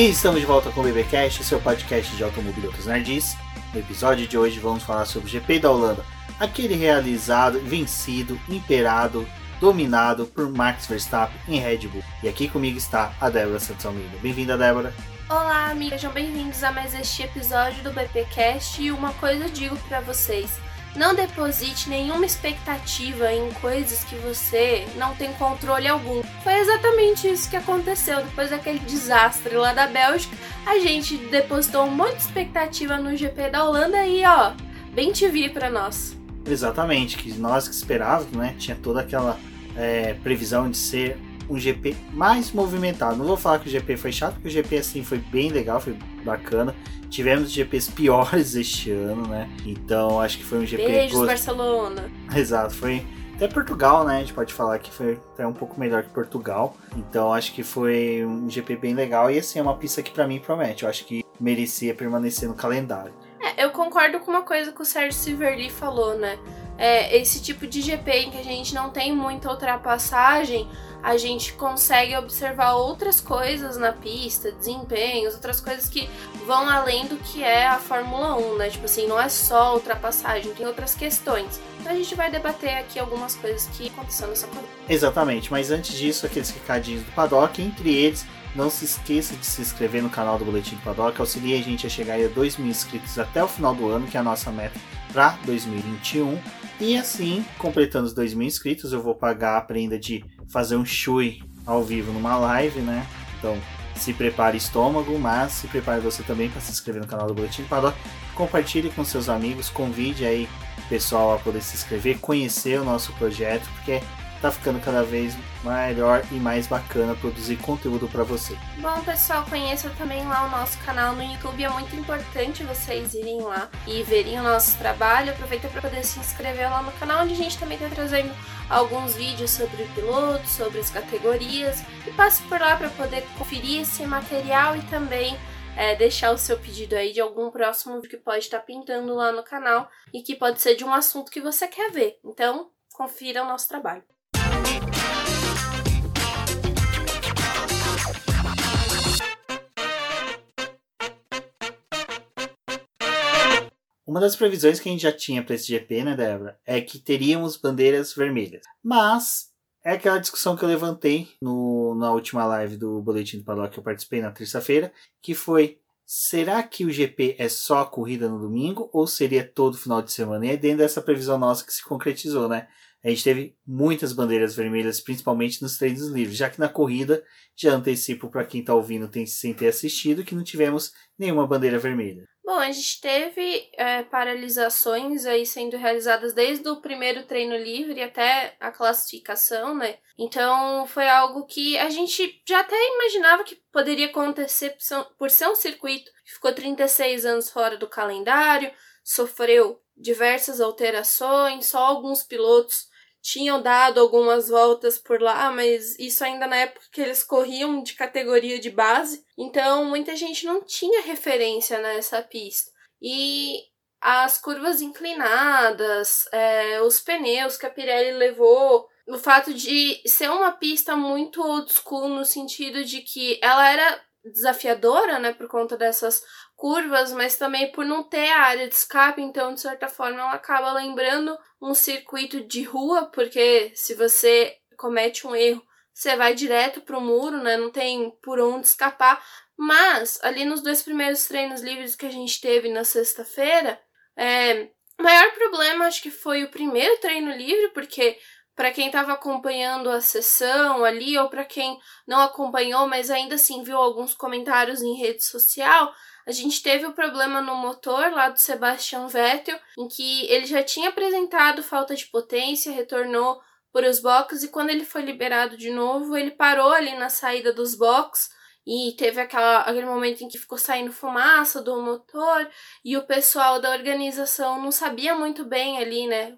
E estamos de volta com o BBcast, seu podcast de automobilismo outros nerds. No episódio de hoje vamos falar sobre o GP da Holanda, aquele realizado, vencido, imperado, dominado por Max Verstappen em Red Bull. E aqui comigo está a Débora Santos Almeida. Bem-vinda, Débora. Olá, amigos, sejam bem-vindos a mais este episódio do BPcast e uma coisa eu digo para vocês. Não deposite nenhuma expectativa em coisas que você não tem controle algum. Foi exatamente isso que aconteceu. Depois daquele desastre lá da Bélgica, a gente depositou de expectativa no GP da Holanda e ó, bem te vi para nós. Exatamente, que nós que esperávamos, né? Tinha toda aquela é, previsão de ser um GP mais movimentado. Não vou falar que o GP foi chato, porque o GP assim foi bem legal, foi bacana. Tivemos GPs piores este ano, né? Então acho que foi um GP. Beijos, gost... Barcelona. Exato, foi. Até Portugal, né? A gente pode falar que foi até um pouco melhor que Portugal. Então acho que foi um GP bem legal. E assim, é uma pista que para mim promete. Eu acho que merecia permanecer no calendário. É, eu concordo com uma coisa que o Sérgio Siverly falou, né? É, esse tipo de GP em que a gente não tem muita ultrapassagem, a gente consegue observar outras coisas na pista, desempenhos, outras coisas que vão além do que é a Fórmula 1, né? Tipo assim, não é só ultrapassagem, tem outras questões. Então a gente vai debater aqui algumas coisas que aconteceram nessa corrida. Exatamente, mas antes disso, aqueles recadinhos do paddock, entre eles, não se esqueça de se inscrever no canal do Boletim do Paddock, auxilie a gente a chegar a 2 mil inscritos até o final do ano, que é a nossa meta para 2021. E assim, completando os 2 mil inscritos, eu vou pagar a prenda de fazer um chui ao vivo numa live, né? Então, se prepare estômago, mas se prepare você também para se inscrever no canal do Boletim Paddock. Compartilhe com seus amigos, convide aí o pessoal a poder se inscrever, conhecer o nosso projeto, porque tá ficando cada vez melhor e mais bacana produzir conteúdo para você. Bom, pessoal, conheça também lá o nosso canal no YouTube. É muito importante vocês irem lá e verem o nosso trabalho. Aproveita para poder se inscrever lá no canal, onde a gente também está trazendo alguns vídeos sobre pilotos, sobre as categorias. E passe por lá para poder conferir esse material e também é, deixar o seu pedido aí de algum próximo que pode estar pintando lá no canal e que pode ser de um assunto que você quer ver. Então, confira o nosso trabalho. Uma das previsões que a gente já tinha para esse GP, né, Débora, é que teríamos bandeiras vermelhas. Mas é aquela discussão que eu levantei no, na última live do Boletim do Paddock que eu participei na terça-feira, que foi será que o GP é só a corrida no domingo ou seria todo final de semana? E é dentro dessa previsão nossa que se concretizou, né? A gente teve muitas bandeiras vermelhas, principalmente nos treinos livres, já que na corrida, já antecipo para quem está ouvindo tem, sem ter assistido, que não tivemos nenhuma bandeira vermelha. Bom, a gente teve é, paralisações aí sendo realizadas desde o primeiro treino livre até a classificação, né? Então foi algo que a gente já até imaginava que poderia acontecer por ser um circuito que ficou 36 anos fora do calendário, sofreu diversas alterações, só alguns pilotos tinham dado algumas voltas por lá, mas isso ainda na época que eles corriam de categoria de base, então muita gente não tinha referência nessa pista. E as curvas inclinadas, é, os pneus que a Pirelli levou, o fato de ser uma pista muito old school no sentido de que ela era desafiadora, né, por conta dessas curvas, mas também por não ter a área de escape, então de certa forma ela acaba lembrando um circuito de rua, porque se você comete um erro, você vai direto pro muro, né? Não tem por onde escapar. Mas ali nos dois primeiros treinos livres que a gente teve na sexta-feira, é, o maior problema acho que foi o primeiro treino livre, porque para quem estava acompanhando a sessão ali ou para quem não acompanhou, mas ainda assim viu alguns comentários em rede social, a gente teve o problema no motor lá do Sebastian Vettel, em que ele já tinha apresentado falta de potência, retornou por os boxes e quando ele foi liberado de novo, ele parou ali na saída dos boxes e teve aquela, aquele momento em que ficou saindo fumaça do motor e o pessoal da organização não sabia muito bem ali, né?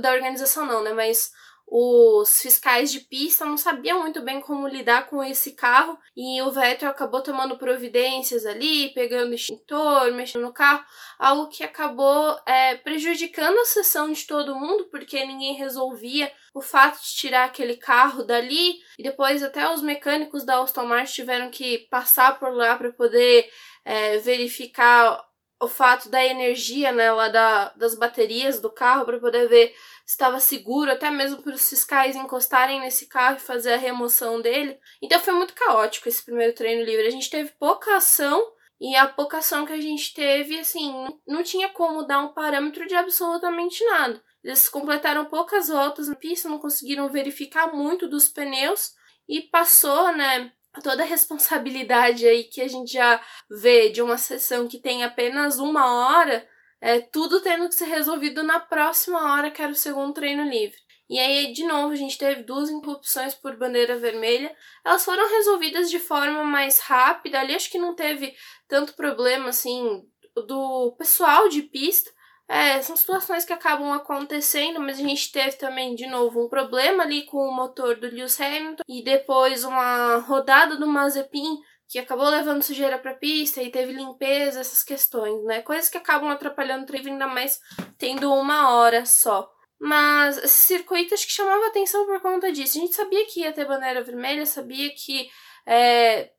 Da organização não, né? Mas os fiscais de pista não sabiam muito bem como lidar com esse carro e o Vettel acabou tomando providências ali, pegando extintor, mexendo no carro, algo que acabou é, prejudicando a sessão de todo mundo, porque ninguém resolvia o fato de tirar aquele carro dali e depois até os mecânicos da Aston Martin tiveram que passar por lá para poder é, verificar o fato da energia né, lá da, das baterias do carro para poder ver se estava seguro, até mesmo para os fiscais encostarem nesse carro e fazer a remoção dele. Então foi muito caótico esse primeiro treino livre. A gente teve pouca ação e a pouca ação que a gente teve, assim, não tinha como dar um parâmetro de absolutamente nada. Eles completaram poucas voltas na pista, não conseguiram verificar muito dos pneus e passou, né, toda a responsabilidade aí que a gente já vê de uma sessão que tem apenas uma hora, é tudo tendo que ser resolvido na próxima hora, que era o segundo treino livre. E aí, de novo, a gente teve duas interrupções por bandeira vermelha. Elas foram resolvidas de forma mais rápida. Ali acho que não teve tanto problema assim do pessoal de pista, é, são situações que acabam acontecendo, mas a gente teve também, de novo, um problema ali com o motor do Lewis Hamilton e depois uma rodada do Mazepin que acabou levando sujeira para pista e teve limpeza, essas questões, né? Coisas que acabam atrapalhando o treino, ainda mais tendo uma hora só. Mas esse circuito acho que chamava atenção por conta disso. A gente sabia que ia ter bandeira vermelha, sabia que é,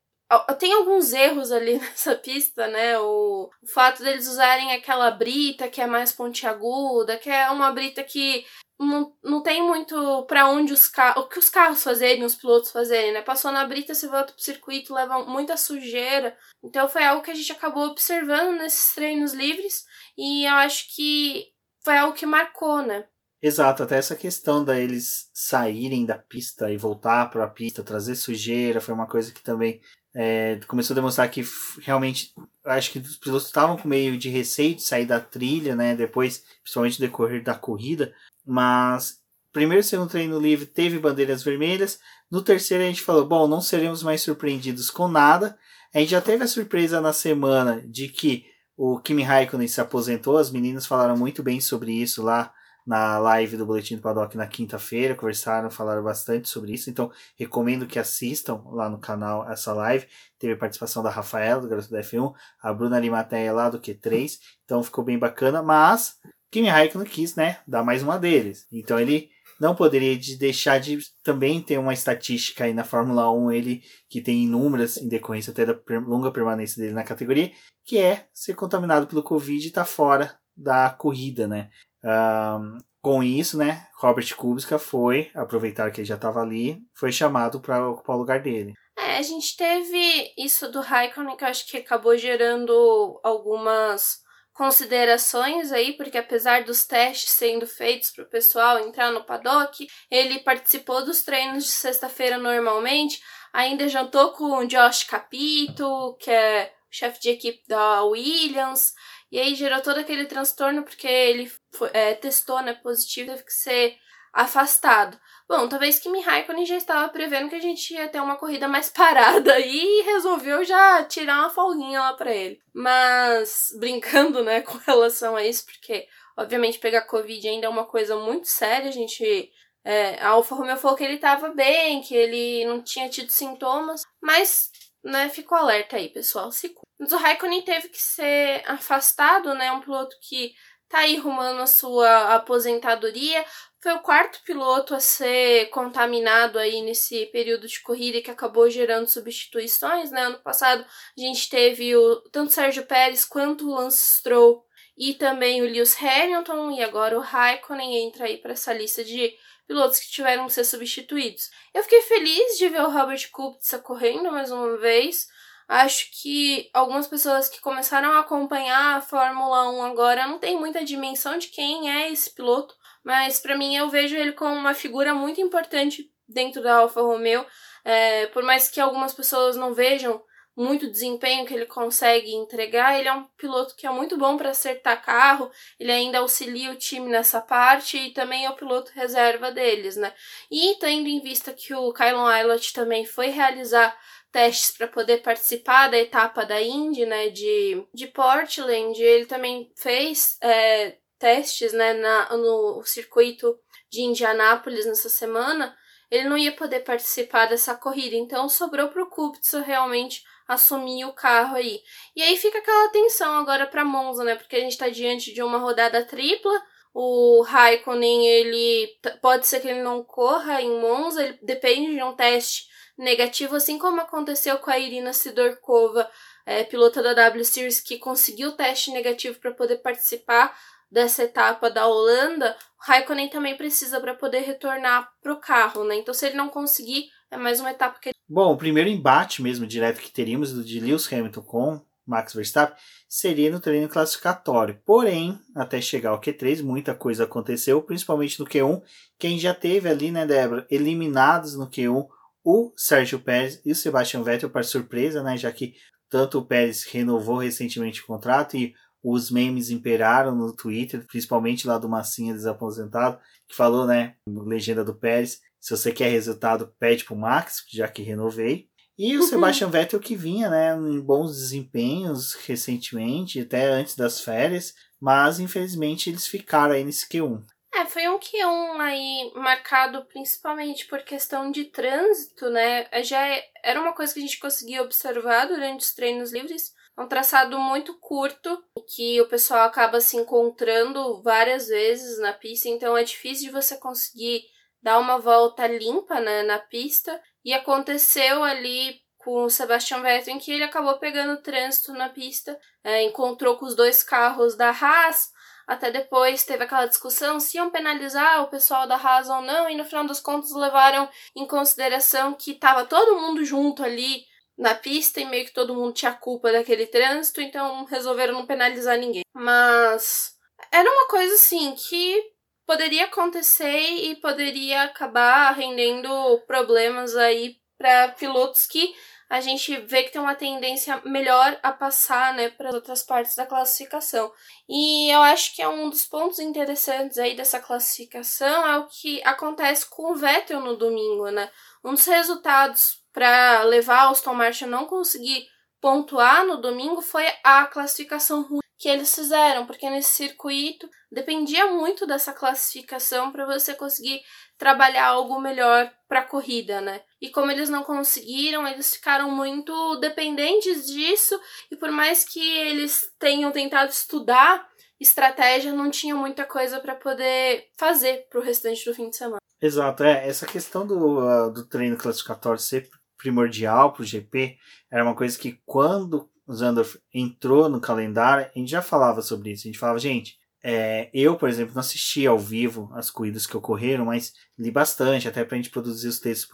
tem alguns erros ali nessa pista, né? O, o fato deles usarem aquela brita que é mais pontiaguda, que é uma brita que não, não tem muito para onde os carros. O que os carros fazerem, os pilotos fazerem, né? Passou na brita, se volta pro circuito, leva muita sujeira. Então foi algo que a gente acabou observando nesses treinos livres e eu acho que foi algo que marcou, né? Exato, até essa questão da eles saírem da pista e voltar para a pista, trazer sujeira, foi uma coisa que também é, começou a demonstrar que realmente acho que os pilotos estavam com meio de receio de sair da trilha, né? Depois, principalmente no decorrer da corrida, mas primeiro e segundo treino livre teve bandeiras vermelhas. No terceiro a gente falou, bom, não seremos mais surpreendidos com nada. A gente já teve a surpresa na semana de que o Kimi Raikkonen se aposentou. As meninas falaram muito bem sobre isso lá na live do Boletim do Paddock na quinta-feira, conversaram, falaram bastante sobre isso, então recomendo que assistam lá no canal essa live. Teve participação da Rafaela, do Garoto da F1, a Bruna Limateia lá do Q3, então ficou bem bacana, mas Kimi Raikkonen quis, né, dar mais uma deles. Então ele não poderia deixar de também ter uma estatística aí na Fórmula 1, ele que tem inúmeras em decorrência até da longa permanência dele na categoria, que é ser contaminado pelo Covid e tá fora da corrida, né? Um, com isso, né, Robert Kubica foi, aproveitar que ele já estava ali, foi chamado para ocupar o lugar dele. É, a gente teve isso do Raikkonen que acho que acabou gerando algumas considerações aí, porque apesar dos testes sendo feitos para o pessoal entrar no paddock, ele participou dos treinos de sexta-feira normalmente, ainda jantou com o Josh Capito, que é chefe de equipe da Williams, e aí gerou todo aquele transtorno porque ele foi, é, testou né, positivo teve que ser afastado. Bom, talvez Kimi Raikkonen já estava prevendo que a gente ia ter uma corrida mais parada e resolveu já tirar uma folguinha lá para ele. Mas brincando, né, com relação a isso, porque obviamente pegar Covid ainda é uma coisa muito séria, a gente é, a Alfa Romeo falou que ele estava bem, que ele não tinha tido sintomas, mas né, ficou alerta aí, pessoal, se mas o Raikkonen teve que ser afastado, né? Um piloto que tá aí rumando a sua aposentadoria. Foi o quarto piloto a ser contaminado aí nesse período de corrida que acabou gerando substituições, né? Ano passado a gente teve o, tanto o Sérgio Pérez quanto o Lance Stroll e também o Lewis Hamilton e agora o Raikkonen entra aí para essa lista de pilotos que tiveram que ser substituídos. Eu fiquei feliz de ver o Robert Kubica correndo mais uma vez. Acho que algumas pessoas que começaram a acompanhar a Fórmula 1 agora não tem muita dimensão de quem é esse piloto, mas para mim eu vejo ele como uma figura muito importante dentro da Alfa Romeo. É, por mais que algumas pessoas não vejam muito desempenho que ele consegue entregar, ele é um piloto que é muito bom para acertar carro, ele ainda auxilia o time nessa parte e também é o piloto reserva deles, né? E tendo em vista que o Kylon Aylott também foi realizar testes para poder participar da etapa da Indy, né, de, de Portland. Ele também fez é, testes, né, na, no circuito de Indianápolis nessa semana, ele não ia poder participar dessa corrida. Então sobrou para o Kubica realmente assumir o carro aí. E aí fica aquela tensão agora para Monza, né? Porque a gente está diante de uma rodada tripla. O Raikkonen, ele pode ser que ele não corra em Monza, ele depende de um teste negativo, assim como aconteceu com a Irina Sidorkova, é, pilota da W Series, que conseguiu o teste negativo para poder participar dessa etapa da Holanda, o Raikkonen também precisa para poder retornar para o carro, né? Então, se ele não conseguir, é mais uma etapa que. Bom, o primeiro embate mesmo direto que teríamos de Lewis Hamilton com Max Verstappen seria no treino classificatório. Porém, até chegar ao Q3, muita coisa aconteceu, principalmente no Q1. Quem já teve ali, né, Débora, eliminados no Q1 o Sérgio Pérez e o Sebastian Vettel para surpresa, né, já que tanto o Pérez renovou recentemente o contrato e os memes imperaram no Twitter, principalmente lá do Massinha desaposentado, que falou, né, legenda do Pérez, se você quer resultado, pede pro Max, já que renovei. E o uhum. Sebastian Vettel que vinha, né, em bons desempenhos recentemente, até antes das férias, mas infelizmente eles ficaram aí nesse Q1. É, foi um Q1 aí marcado principalmente por questão de trânsito, né? Já é, era uma coisa que a gente conseguia observar durante os treinos livres, é um traçado muito curto, que o pessoal acaba se encontrando várias vezes na pista, então é difícil de você conseguir dar uma volta limpa né, na pista. E aconteceu ali com o Sebastian Vettel, em que ele acabou pegando trânsito na pista, é, encontrou com os dois carros da Haas, até depois teve aquela discussão se iam penalizar o pessoal da Haas ou não, e no final das contas levaram em consideração que estava todo mundo junto ali na pista e meio que todo mundo tinha culpa daquele trânsito, então resolveram não penalizar ninguém. Mas era uma coisa assim que poderia acontecer e poderia acabar rendendo problemas aí para pilotos que a gente vê que tem uma tendência melhor a passar, né, para as outras partes da classificação. E eu acho que é um dos pontos interessantes aí dessa classificação é o que acontece com o Vettel no domingo, né? Um dos resultados para levar a Aston Martin a não conseguir pontuar no domingo foi a classificação ruim que eles fizeram, porque nesse circuito dependia muito dessa classificação para você conseguir trabalhar algo melhor para a corrida, né? E como eles não conseguiram, eles ficaram muito dependentes disso, e por mais que eles tenham tentado estudar estratégia, não tinha muita coisa para poder fazer para o restante do fim de semana. Exato, é, essa questão do, uh, do treino classificatório ser primordial para o GP era uma coisa que quando Zandorf entrou no calendário, a gente já falava sobre isso. A gente falava, gente, é, eu, por exemplo, não assisti ao vivo as corridas que ocorreram, mas li bastante, até para a gente produzir os textos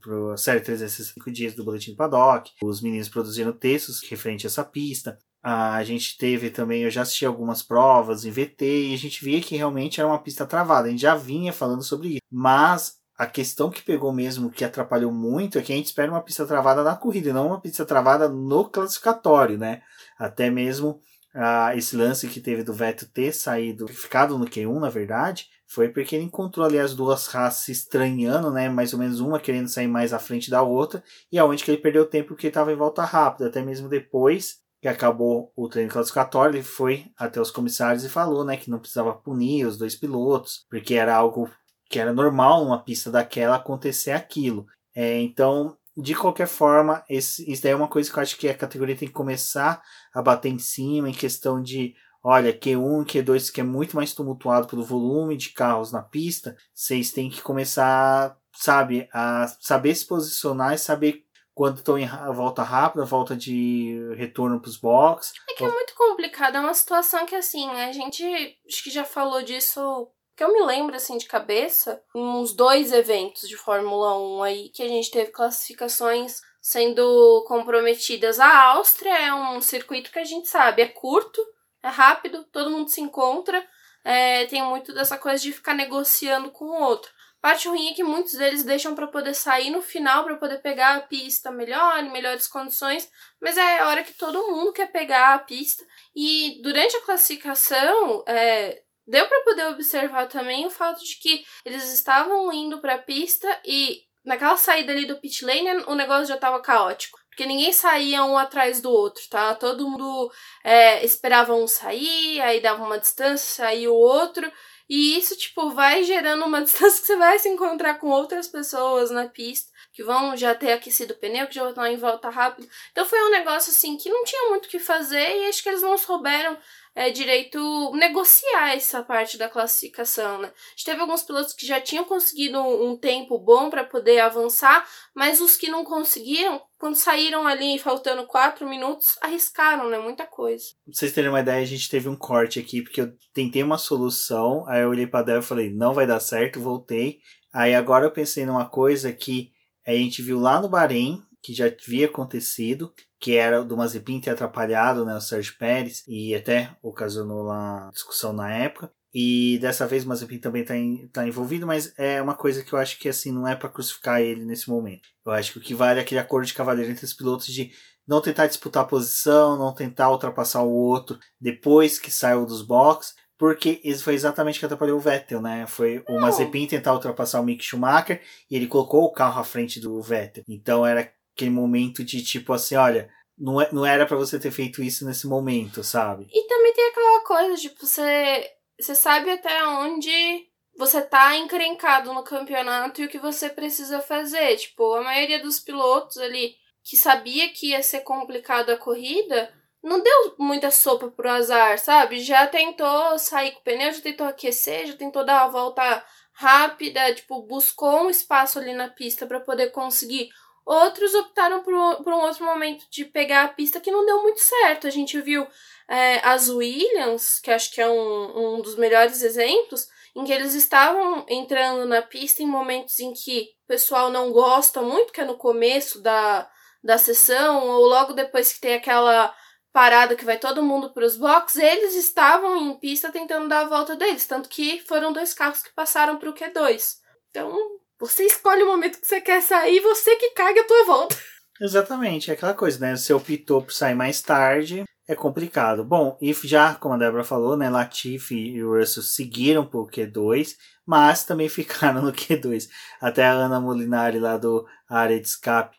para a série 365 dias do Boletim do Paddock. Os meninos produziram textos referente a essa pista. A gente teve também, eu já assisti algumas provas em VT e a gente via que realmente era uma pista travada. A gente já vinha falando sobre isso. Mas a questão que pegou mesmo, que atrapalhou muito, é que a gente espera uma pista travada na corrida, não uma pista travada no classificatório, né? Até mesmo ah, esse lance que teve do Vettel ter saído, ficado no Q1, na verdade, foi porque ele encontrou ali as duas raças estranhando, né? Mais ou menos uma querendo sair mais à frente da outra, e aonde que ele perdeu tempo porque estava em volta rápida, até mesmo depois que acabou o treino classificatório, ele foi até os comissários e falou, né, que não precisava punir os dois pilotos, porque era algo que era normal numa pista daquela acontecer aquilo. É, então, de qualquer forma, esse, isso daí é uma coisa que eu acho que a categoria tem que começar a bater em cima em questão de, olha, Q1, Q2, que é muito mais tumultuado pelo volume de carros na pista, vocês têm que começar, sabe, a saber se posicionar e saber quando estão em volta rápida, volta de retorno para os boxes. É que é muito complicado, é uma situação que assim, a gente acho que já falou disso que eu me lembro, assim, de cabeça, uns dois eventos de Fórmula 1 aí que a gente teve classificações sendo comprometidas. A Áustria é um circuito que a gente sabe, é curto, é rápido, todo mundo se encontra, é, tem muito dessa coisa de ficar negociando com o outro. Parte ruim é que muitos deles deixam para poder sair no final para poder pegar a pista melhor, em melhores condições, mas é a hora que todo mundo quer pegar a pista. E durante a classificação, é, Deu para poder observar também o fato de que eles estavam indo para a pista e naquela saída ali do pit lane o negócio já estava caótico. Porque ninguém saía um atrás do outro, tá? Todo mundo é, esperava um sair, aí dava uma distância, saía o outro. E isso, tipo, vai gerando uma distância que você vai se encontrar com outras pessoas na pista que vão já ter aquecido o pneu, que já estar em volta rápido. Então foi um negócio assim que não tinha muito o que fazer e acho que eles não souberam é, direito negociar essa parte da classificação, né? A gente teve alguns pilotos que já tinham conseguido um, tempo bom para poder avançar, mas os que não conseguiram, quando saíram ali faltando quatro minutos, arriscaram, né? Muita coisa. Pra vocês terem uma ideia, a gente teve um corte aqui, porque eu tentei uma solução, aí eu olhei pra Débora e falei, não vai dar certo, voltei. Aí agora eu pensei numa coisa que a gente viu lá no Bahrein, que já havia acontecido, que era do Mazepin ter atrapalhado né, o Sérgio Pérez e até ocasionou lá discussão na época. E dessa vez o Mazepin também está tá envolvido, mas é uma coisa que eu acho que assim não é para crucificar ele nesse momento. Eu acho que o que vale é aquele acordo de cavaleiro entre os pilotos de não tentar disputar a posição, não tentar ultrapassar o outro depois que saiu dos boxes, porque isso foi exatamente o que atrapalhou o Vettel, né? Foi o Mazepin tentar ultrapassar o Mick Schumacher e ele colocou o carro à frente do Vettel. Então era aquele momento de tipo assim, olha, não, é, não era para você ter feito isso nesse momento, sabe? E também tem aquela coisa, tipo, você, você sabe até onde você tá encrencado no campeonato e o que você precisa fazer. Tipo, a maioria dos pilotos ali que sabia que ia ser complicado a corrida, não deu muita sopa pro azar, sabe? Já tentou sair com o pneu, já tentou aquecer, já tentou dar uma volta rápida, tipo, buscou um espaço ali na pista para poder conseguir Outros optaram por, por um outro momento de pegar a pista que não deu muito certo. A gente viu é, as Williams, que acho que é um, um dos melhores exemplos, em que eles estavam entrando na pista em momentos em que o pessoal não gosta muito, que é no começo da, da sessão, ou logo depois que tem aquela parada que vai todo mundo para os boxes, eles estavam em pista tentando dar a volta deles, tanto que foram dois carros que passaram para o Q2. Então, você escolhe o momento que você quer sair, você que caga a tua volta. Exatamente, é aquela coisa, né? Você optou por sair mais tarde, é complicado. Bom, e já, como a Débora falou, né? Latifi e o Russell seguiram pro Q2, mas também ficaram no Q2. Até a Ana Molinari lá do área de escape.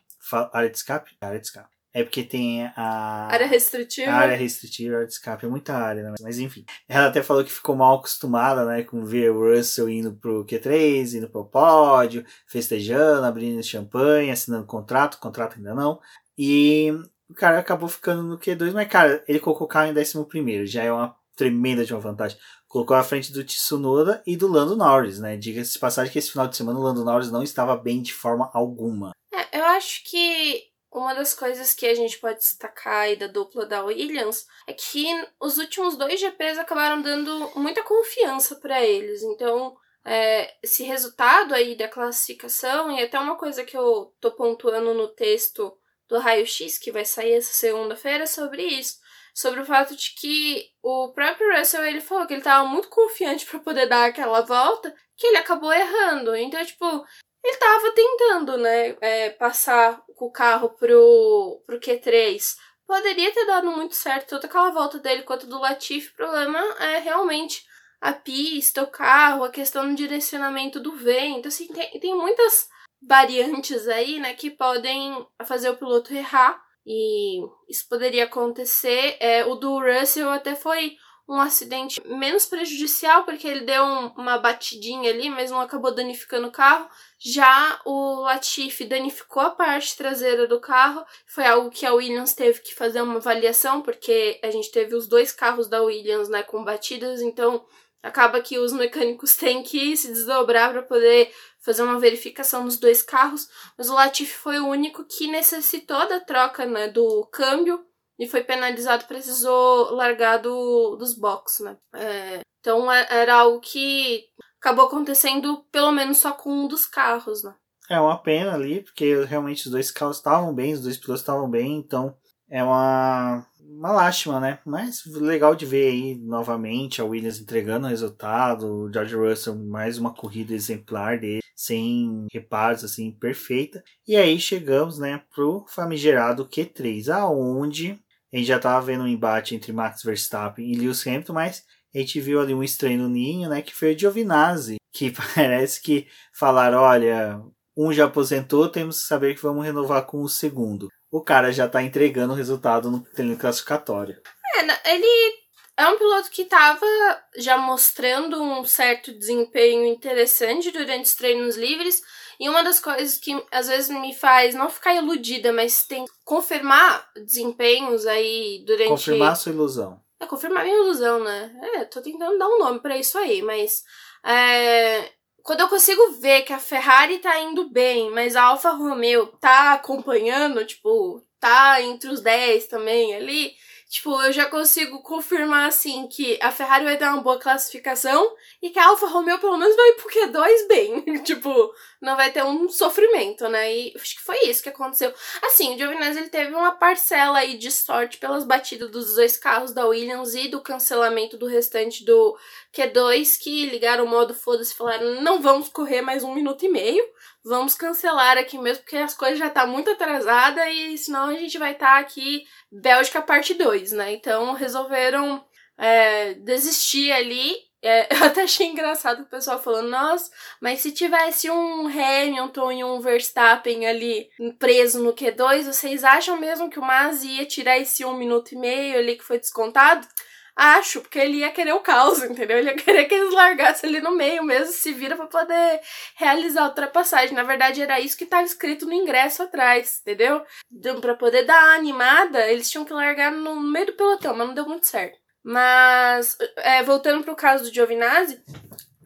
Área de escape? Área de escape. É porque tem a. Área restritiva. A área restritiva, área de escape. É muita área, né? Mas enfim. Ela até falou que ficou mal acostumada, né? Com ver o Russell indo pro Q3, indo pro pódio, festejando, abrindo champanhe, assinando contrato. Contrato ainda não. E o cara acabou ficando no Q2, mas, cara, ele colocou o carro em 11, já é uma tremenda de uma vantagem. Colocou à frente do Tsunoda e do Lando Norris, né? Diga-se de passagem que esse final de semana o Lando Norris não estava bem de forma alguma. É, eu acho que uma das coisas que a gente pode destacar aí da dupla da Williams é que os últimos dois GPs acabaram dando muita confiança para eles. Então, é, esse resultado aí da classificação, e até uma coisa que eu tô pontuando no texto do Raio X, que vai sair essa segunda-feira, é sobre isso. Sobre o fato de que o próprio Russell ele falou que ele estava muito confiante para poder dar aquela volta, que ele acabou errando. Então, tipo, ele tava tentando, né, é, passar o carro pro, pro Q3. Poderia ter dado muito certo tanto aquela volta dele quanto do Latifi. O problema é realmente a pista, o carro, a questão do direcionamento do vento. Assim, tem, tem muitas variantes aí, né, que podem fazer o piloto errar. E isso poderia acontecer. É, o do Russell até foi um acidente menos prejudicial, porque ele deu um, uma batidinha ali, mas não acabou danificando o carro. Já o Latifi danificou a parte traseira do carro. Foi algo que a Williams teve que fazer uma avaliação, porque a gente teve os dois carros da Williams né, com batidas, então acaba que os mecânicos têm que se desdobrar para poder fazer uma verificação nos dois carros. Mas o Latifi foi o único que necessitou da troca né, do câmbio e foi penalizado, precisou largar do, dos boxes, né? É, então é, era algo que acabou acontecendo pelo menos só com um dos carros, né? É uma pena ali, porque realmente os dois carros estavam bem, os dois pilotos estavam bem, então é uma, uma lástima, né? Mas legal de ver aí novamente a Williams entregando o resultado, o George Russell mais uma corrida exemplar dele, sem reparos, assim, perfeita. E aí chegamos, né, pro famigerado Q3, aonde a gente já estava vendo um embate entre Max Verstappen e Lewis Hamilton, mas a gente viu ali um estranho no ninho, né, que foi o Giovinazzi, que parece que falaram, olha, um já aposentou, temos que saber que vamos renovar com o segundo. O cara já está entregando o resultado no treino classificatório. É, ele é um piloto que estava já mostrando um certo desempenho interessante durante os treinos livres. E uma das coisas que às vezes me faz não ficar iludida, mas tem confirmar desempenhos aí durante. Confirmar sua ilusão. É, confirmar minha ilusão, né? É, tô tentando dar um nome para isso aí, mas. É, quando eu consigo ver que a Ferrari tá indo bem, mas a Alfa Romeo tá acompanhando, tipo, tá entre os 10 também ali, Tipo, eu já consigo confirmar, assim, que a Ferrari vai ter uma boa classificação e que a Alfa Romeo pelo menos vai pro Q2 bem. tipo, não vai ter um sofrimento, né? E acho que foi isso que aconteceu. Assim, o Giovinazzi, ele teve uma parcela aí de sorte pelas batidas dos dois carros da Williams e do cancelamento do restante do Q2, que ligaram o modo foda-se e falaram, não vamos correr mais um minuto e meio vamos cancelar aqui mesmo, porque as coisas já tá muito atrasada e senão a gente vai estar tá aqui Bélgica parte 2, né? Então resolveram é, desistir ali. É, eu até achei engraçado o pessoal falando, nossa, mas se tivesse um Hamilton e um Verstappen ali preso no Q2, vocês acham mesmo que o Mas ia tirar esse um minuto e meio ali que foi descontado? Acho, porque ele ia querer o caos, entendeu? Ele ia querer que eles largassem ali no meio mesmo, se vira para poder realizar a ultrapassagem. Na verdade, era isso que estava escrito no ingresso atrás, entendeu? Então, para poder dar a animada, eles tinham que largar no meio do pelotão, mas não deu muito certo. Mas, é, voltando pro caso do Giovinazzi,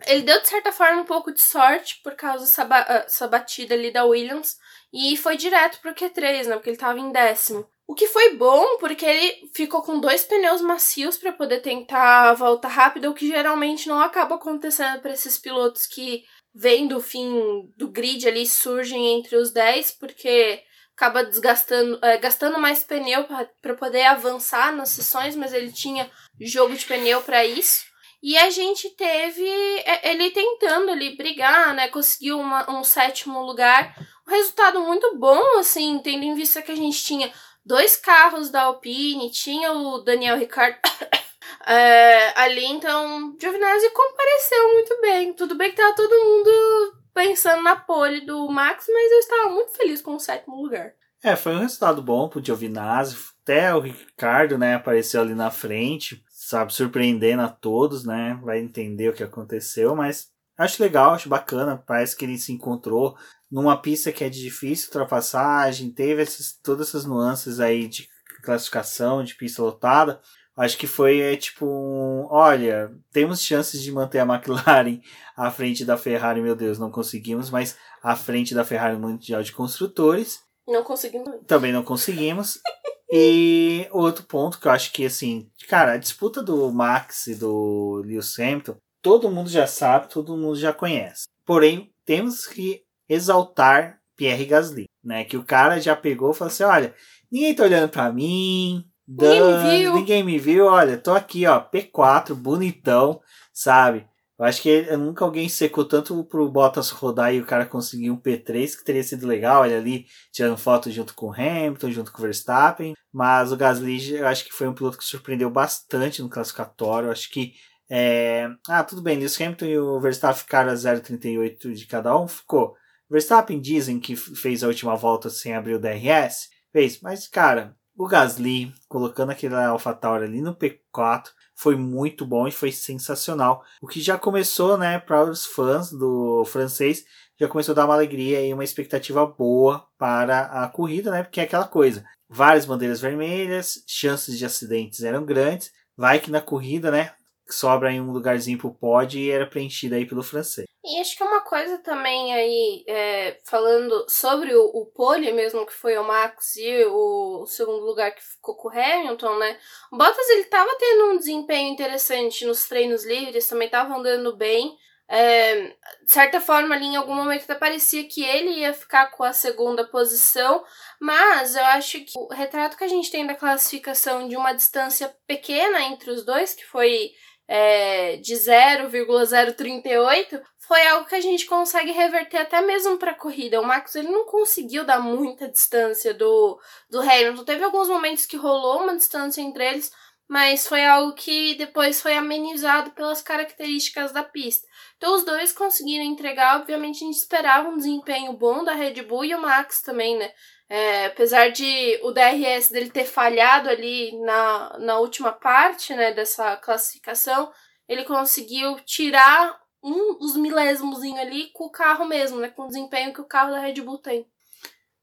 ele deu, de certa forma, um pouco de sorte por causa dessa, ba batida ali da Williams e foi direto pro Q3, né? Porque ele tava em décimo. O que foi bom, porque ele ficou com dois pneus macios para poder tentar volta rápida, o que geralmente não acaba acontecendo para esses pilotos que vêm do fim do grid ali, surgem entre os 10, porque acaba desgastando, é, gastando mais pneu para poder avançar nas sessões, mas ele tinha jogo de pneu para isso. E a gente teve é, ele tentando ali brigar, né? Conseguiu uma, um sétimo lugar. Um resultado muito bom, assim, tendo em vista que a gente tinha dois carros da Alpine, tinha o Daniel Ricciardo é, ali, então Giovinazzi compareceu muito bem. Tudo bem que tava todo mundo pensando na pole do Max, mas eu estava muito feliz com o sétimo lugar. É, foi um resultado bom pro Giovinazzi, até o Ricardo, né, apareceu ali na frente, sabe, surpreendendo a todos, né, vai entender o que aconteceu, mas acho legal, acho bacana, parece que ele se encontrou numa pista que é de difícil ultrapassagem, teve essas, todas essas nuances aí de classificação, de pista lotada. Acho que foi é, tipo um, olha, temos chances de manter a McLaren à frente da Ferrari, meu Deus, não conseguimos, mas à frente da Ferrari Mundial de Construtores. Não conseguimos. Também não conseguimos. e outro ponto que eu acho que, assim, cara, a disputa do Max e do Lewis Hamilton, todo mundo já sabe, todo mundo já conhece. Porém, temos que exaltar Pierre Gasly, né? Que o cara já pegou e falou assim: olha, ninguém tá olhando para mim, ninguém me viu, ninguém me viu, olha, tô aqui, ó, P4, bonitão, sabe? Eu acho que nunca alguém secou tanto pro Bottas rodar e o cara conseguir um P3, que teria sido legal, olha ali, tirando foto junto com o Hamilton, junto com o Verstappen. Mas o Gasly, eu acho que foi um piloto que surpreendeu bastante no classificatório. Eu acho que. É... Ah, tudo bem, Lewis Hamilton e o Verstappen ficaram a 0,38 de cada um, ficou. Verstappen dizem que fez a última volta sem abrir o DRS. Fez, mas cara, o Gasly colocando aquele AlphaTauri ali no P4 foi muito bom e foi sensacional. O que já começou, né, para os fãs do francês, já começou a dar uma alegria e uma expectativa boa para a corrida, né? Porque é aquela coisa, várias bandeiras vermelhas, chances de acidentes eram grandes. Vai que na corrida, né, sobra em um lugarzinho pro pod e era preenchida aí pelo francês. E acho que uma coisa também aí, é, falando sobre o, o pole mesmo, que foi o Max e o, o, segundo lugar que ficou com o Hamilton, né? O Bottas, ele tava tendo um desempenho interessante nos treinos livres, também tava andando bem. É, de certa forma, ali em algum momento até parecia que ele ia ficar com a segunda posição, mas eu acho que o retrato que a gente tem da classificação de uma distância pequena entre os dois, que foi é, de 0,038 foi algo que a gente consegue reverter até mesmo para corrida. O Max ele não conseguiu dar muita distância do, do Hamilton. Teve alguns momentos que rolou uma distância entre eles, mas foi algo que depois foi amenizado pelas características da pista. Então os dois conseguiram entregar, obviamente a gente esperava um desempenho bom da Red Bull e o Max também, né? É, apesar de o DRS dele ter falhado ali na, na última parte né, dessa classificação, ele conseguiu tirar um, os milésimos ali com o carro mesmo, né? Com o desempenho que o carro da Red Bull tem.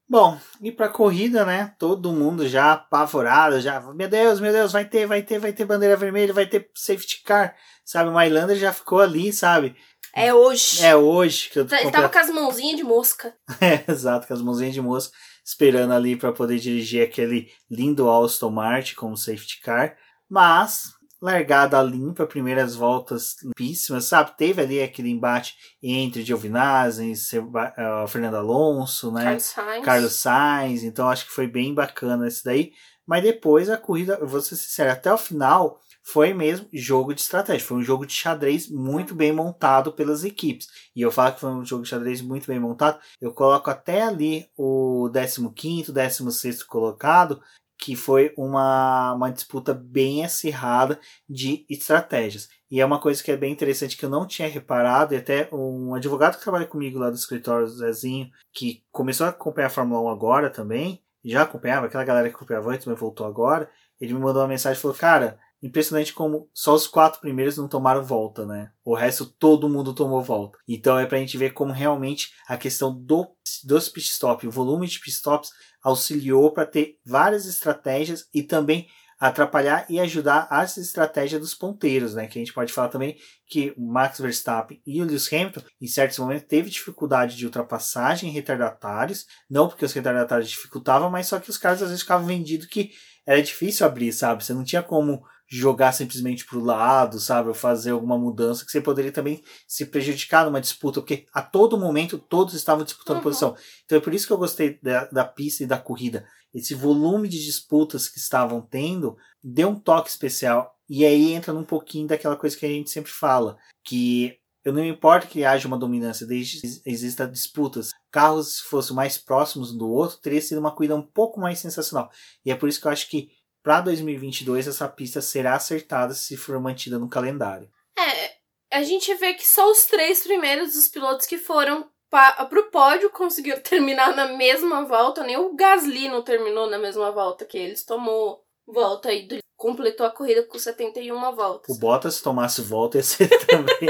Bom, e pra corrida, né? Todo mundo já apavorado, já. Meu Deus, meu Deus, vai ter, vai ter, vai ter bandeira vermelha, vai ter safety car. Sabe, o Mailander já ficou ali, sabe? É hoje. É hoje que eu Ele tava com as mãozinhas de mosca. É, exato, com as mãozinhas de mosca, esperando ali para poder dirigir aquele lindo Aston Martin como safety car. Mas largada limpa, primeiras voltas limpíssimas, sabe? Teve ali aquele embate entre Giovinazzi, uh, Fernando Alonso, né? Carlos Sainz. Carlos Sainz, então acho que foi bem bacana esse daí. Mas depois a corrida, vou ser sincero, até o final foi mesmo jogo de estratégia. Foi um jogo de xadrez muito bem montado pelas equipes. E eu falo que foi um jogo de xadrez muito bem montado. Eu coloco até ali o 15º, 16º colocado, que foi uma, uma disputa bem acirrada de estratégias. E é uma coisa que é bem interessante que eu não tinha reparado, e até um advogado que trabalha comigo lá do escritório, Zezinho, que começou a acompanhar a Fórmula 1 agora também, já acompanhava, aquela galera que acompanhava antes, mas voltou agora, ele me mandou uma mensagem e falou, cara, impressionante como só os quatro primeiros não tomaram volta, né? O resto todo mundo tomou volta. Então é pra gente ver como realmente a questão do, dos pit stop, o volume de pit stops auxiliou para ter várias estratégias e também atrapalhar e ajudar as estratégias dos ponteiros, né? Que a gente pode falar também que o Max Verstappen e o Lewis Hamilton, em certos momentos, teve dificuldade de ultrapassagem em retardatários, não porque os retardatários dificultavam, mas só que os caras às vezes ficavam vendidos que era difícil abrir, sabe? Você não tinha como jogar simplesmente para o lado, sabe? Ou fazer alguma mudança que você poderia também se prejudicar numa disputa, porque a todo momento todos estavam disputando uhum. posição. Então é por isso que eu gostei da, da pista e da corrida. Esse volume de disputas que estavam tendo deu um toque especial. E aí entra num pouquinho daquela coisa que a gente sempre fala, que eu não me importo que haja uma dominância, desde que exista disputas. Carros, se fossem mais próximos um do outro, teria sido uma corrida um pouco mais sensacional. E é por isso que eu acho que para 2022 essa pista será acertada se for mantida no calendário. É, a gente vê que só os três primeiros dos pilotos que foram para o pódio conseguiram terminar na mesma volta, nem o Gasly não terminou na mesma volta que eles, tomou volta aí, completou a corrida com 71 voltas. O Bottas tomasse volta ia ser também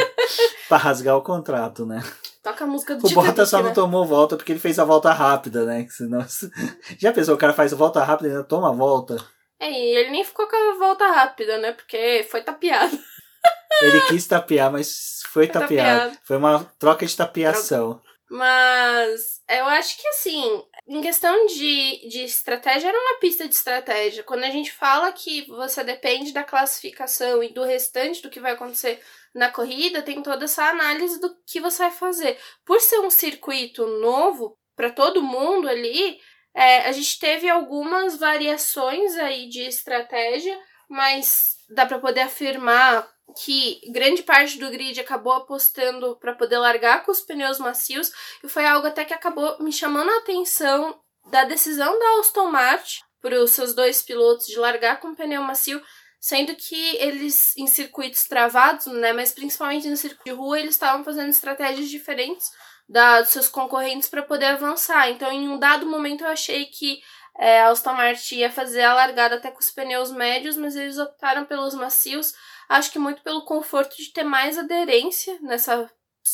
para rasgar o contrato, né? Toca a música do O Titanic, Bottas só né? não tomou volta porque ele fez a volta rápida, né? Senão... Já pensou, o cara faz a volta rápida e ainda toma a volta? É, e ele nem ficou com a volta rápida, né? Porque foi tapeado. Ele quis tapear, mas foi Foi tapeado. tapeado. Foi uma troca de tapeação. Mas eu acho que assim, em questão de, de estratégia, era uma pista de estratégia. Quando a gente fala que você depende da classificação e do restante do que vai acontecer na corrida, tem toda essa análise do que você vai fazer. Por ser um circuito novo para todo mundo ali, é, a gente teve algumas variações aí de estratégia, mas dá para poder afirmar que grande parte do grid acabou apostando para poder largar com os pneus macios e foi algo até que acabou me chamando a atenção da decisão da Aston Martin para os seus dois pilotos de largar com pneu macio, sendo que eles em circuitos travados, né, mas principalmente no circuito de rua, eles estavam fazendo estratégias diferentes da, dos seus concorrentes para poder avançar. Então, em um dado momento, eu achei que é, a Aston Martin ia fazer a largada até com os pneus médios, mas eles optaram pelos macios. Acho que muito pelo conforto de ter mais aderência nessas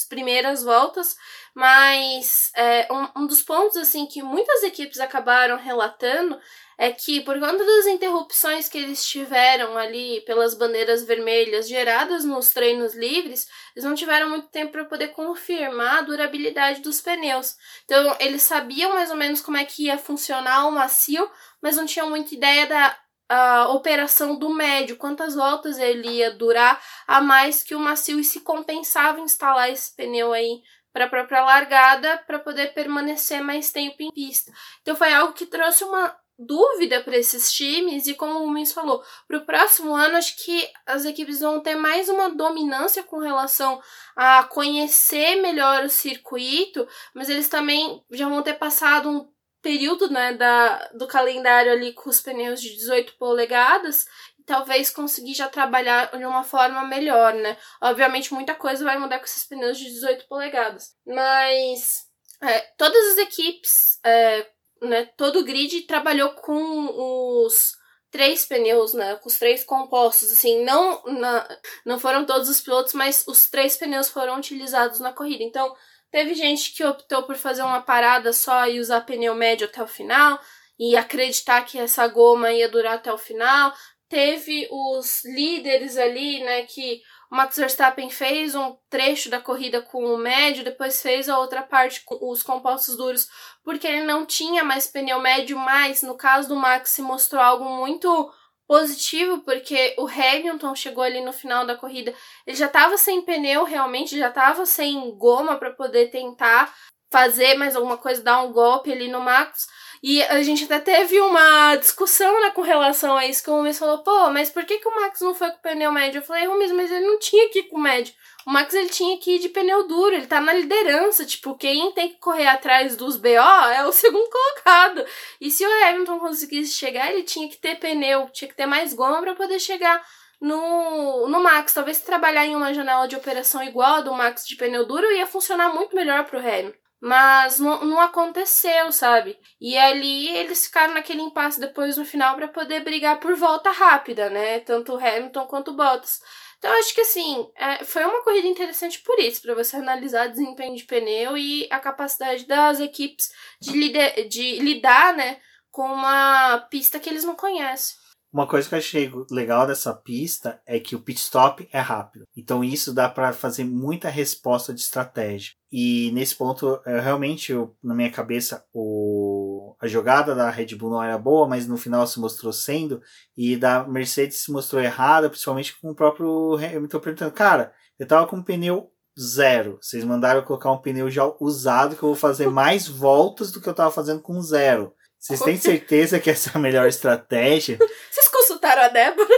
primeiras voltas, mas é, um, um dos pontos assim que muitas equipes acabaram relatando é que por conta das interrupções que eles tiveram ali pelas bandeiras vermelhas geradas nos treinos livres, eles não tiveram muito tempo para poder confirmar a durabilidade dos pneus. Então, eles sabiam mais ou menos como é que ia funcionar o macio, mas não tinham muita ideia da a operação do médio, quantas voltas ele ia durar a mais que o macio e se compensava instalar esse pneu aí para a própria largada para poder permanecer mais tempo em pista. Então foi algo que trouxe uma dúvida para esses times e como o Mins falou, para o próximo ano acho que as equipes vão ter mais uma dominância com relação a conhecer melhor o circuito, mas eles também já vão ter passado um período né, da, do calendário ali com os pneus de 18 polegadas e talvez conseguir já trabalhar de uma forma melhor, né? Obviamente muita coisa vai mudar com esses pneus de 18 polegadas, mas é, todas as equipes é, né, todo o grid trabalhou com os três pneus, né? Com os três compostos, assim, não, na, não foram todos os pilotos, mas os três pneus foram utilizados na corrida. Então, teve gente que optou por fazer uma parada só e usar pneu médio até o final e acreditar que essa goma ia durar até o final. Teve os líderes ali, né, que o Max Verstappen fez um trecho da corrida com o médio, depois fez a outra parte com os compostos duros, porque ele não tinha mais pneu médio, mas no caso do Max se mostrou algo muito positivo, porque o Hamilton chegou ali no final da corrida, ele já estava sem pneu realmente, já estava sem goma para poder tentar fazer mais alguma coisa, dar um golpe ali no Max. E a gente até teve uma discussão, né, com relação a isso, que o Rubens falou, pô, mas por que, que o Max não foi com pneu médio? Eu falei, Rubens, mas ele não tinha que ir com médio. O Max, ele tinha que ir de pneu duro, ele tá na liderança, tipo, quem tem que correr atrás dos BO é o segundo colocado. E se o Hamilton conseguisse chegar, ele tinha que ter pneu, tinha que ter mais goma para poder chegar no, no Max. Talvez se trabalhar em uma janela de operação igual a do Max de pneu duro, ia funcionar muito melhor pro Hamilton. Mas não, não aconteceu, sabe? E ali eles ficaram naquele impasse depois no final para poder brigar por volta rápida, né? Tanto Hamilton quanto Bottas. Então acho que assim, é, foi uma corrida interessante por isso, para você analisar desempenho de pneu e a capacidade das equipes de, lider, de lidar, né, com uma pista que eles não conhecem. Uma coisa que eu achei legal dessa pista é que o pit stop é rápido. Então isso dá para fazer muita resposta de estratégia. E nesse ponto, eu, realmente, eu, na minha cabeça, o, a jogada da Red Bull não era boa, mas no final se mostrou sendo. E da Mercedes se mostrou errada, principalmente com o próprio Hamilton perguntando, cara, eu tava com um pneu zero. Vocês mandaram eu colocar um pneu já usado que eu vou fazer mais voltas do que eu tava fazendo com zero. Vocês têm certeza que essa é a melhor estratégia? Vocês consultaram a Débora?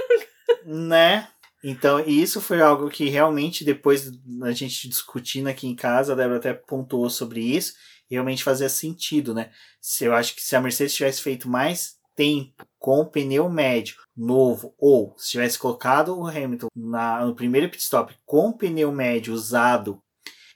Né? Então, isso foi algo que realmente, depois a gente discutindo aqui em casa, a Débora até pontuou sobre isso, realmente fazia sentido, né? Se eu acho que se a Mercedes tivesse feito mais tempo com o pneu médio novo, ou se tivesse colocado o Hamilton na, no primeiro pit stop com o pneu médio usado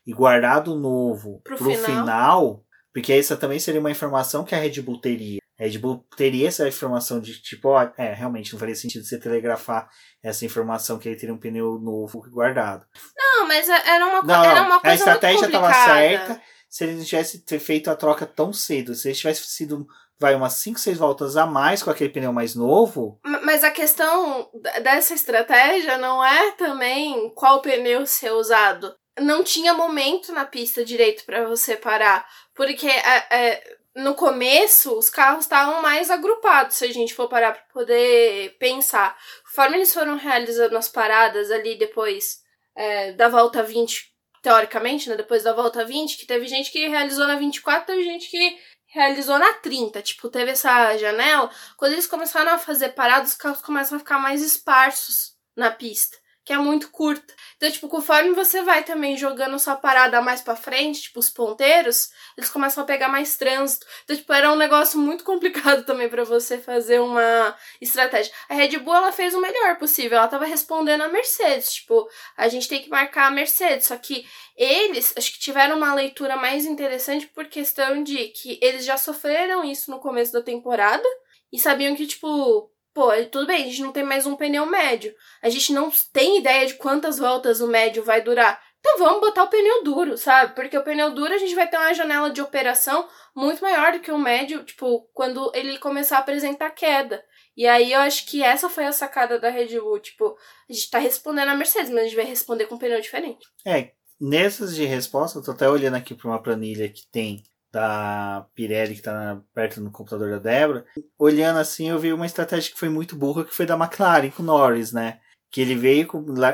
e guardado novo pro, pro final. final porque essa também seria uma informação que a Red Bull teria. A Red Bull teria essa informação de tipo, ó, é, realmente não faria sentido você telegrafar essa informação que ele teria um pneu novo guardado. Não, mas é, era uma, Não, era uma coisa a estratégia estava certa se ele não tivesse feito a troca tão cedo. Se ele tivesse sido, vai, umas 5, 6 voltas a mais com aquele pneu mais novo, Ma- Mas a questão dessa estratégia não é também qual pneu ser usado. Não tinha momento na pista direito para você parar. Porque é, é, no começo os carros estavam mais agrupados, se a gente for parar para poder pensar. Conforme eles foram realizando as paradas ali depois é, da volta 20, teoricamente, né? Depois da volta 20, que teve gente que realizou na 24, teve gente que realizou na 30. Tipo, teve essa janela. Quando eles começaram a fazer paradas, os carros começam a ficar mais esparsos na pista, que é muito curta. Então, tipo, conforme você vai também jogando sua parada mais pra frente, tipo, os ponteiros, eles começam a pegar mais trânsito. Então, tipo, era um negócio muito complicado também pra você fazer uma estratégia. A Red Bull, ela fez o melhor possível. Ela tava respondendo a Mercedes. Tipo, a gente tem que marcar a Mercedes. Só que eles, acho que tiveram uma leitura mais interessante por questão de que eles já sofreram isso no começo da temporada e sabiam que, tipo, pô, tudo bem, a gente não tem mais um pneu médio. A gente não tem ideia de quantas voltas o médio vai durar. Então vamos botar o pneu duro, sabe? Porque o pneu duro a gente vai ter uma janela de operação muito maior do que o médio, tipo, quando ele começar a apresentar queda. E aí eu acho que essa foi a sacada da Red Bull, tipo, a gente tá respondendo a Mercedes, mas a gente vai responder com um pneu diferente. É, nessas de resposta, eu tô até olhando aqui para uma planilha que tem da Pirelli que tá na- perto no computador da Débora. Olhando assim, eu vi uma estratégia que foi muito burra, que foi da McLaren com o Norris, né? Que ele veio,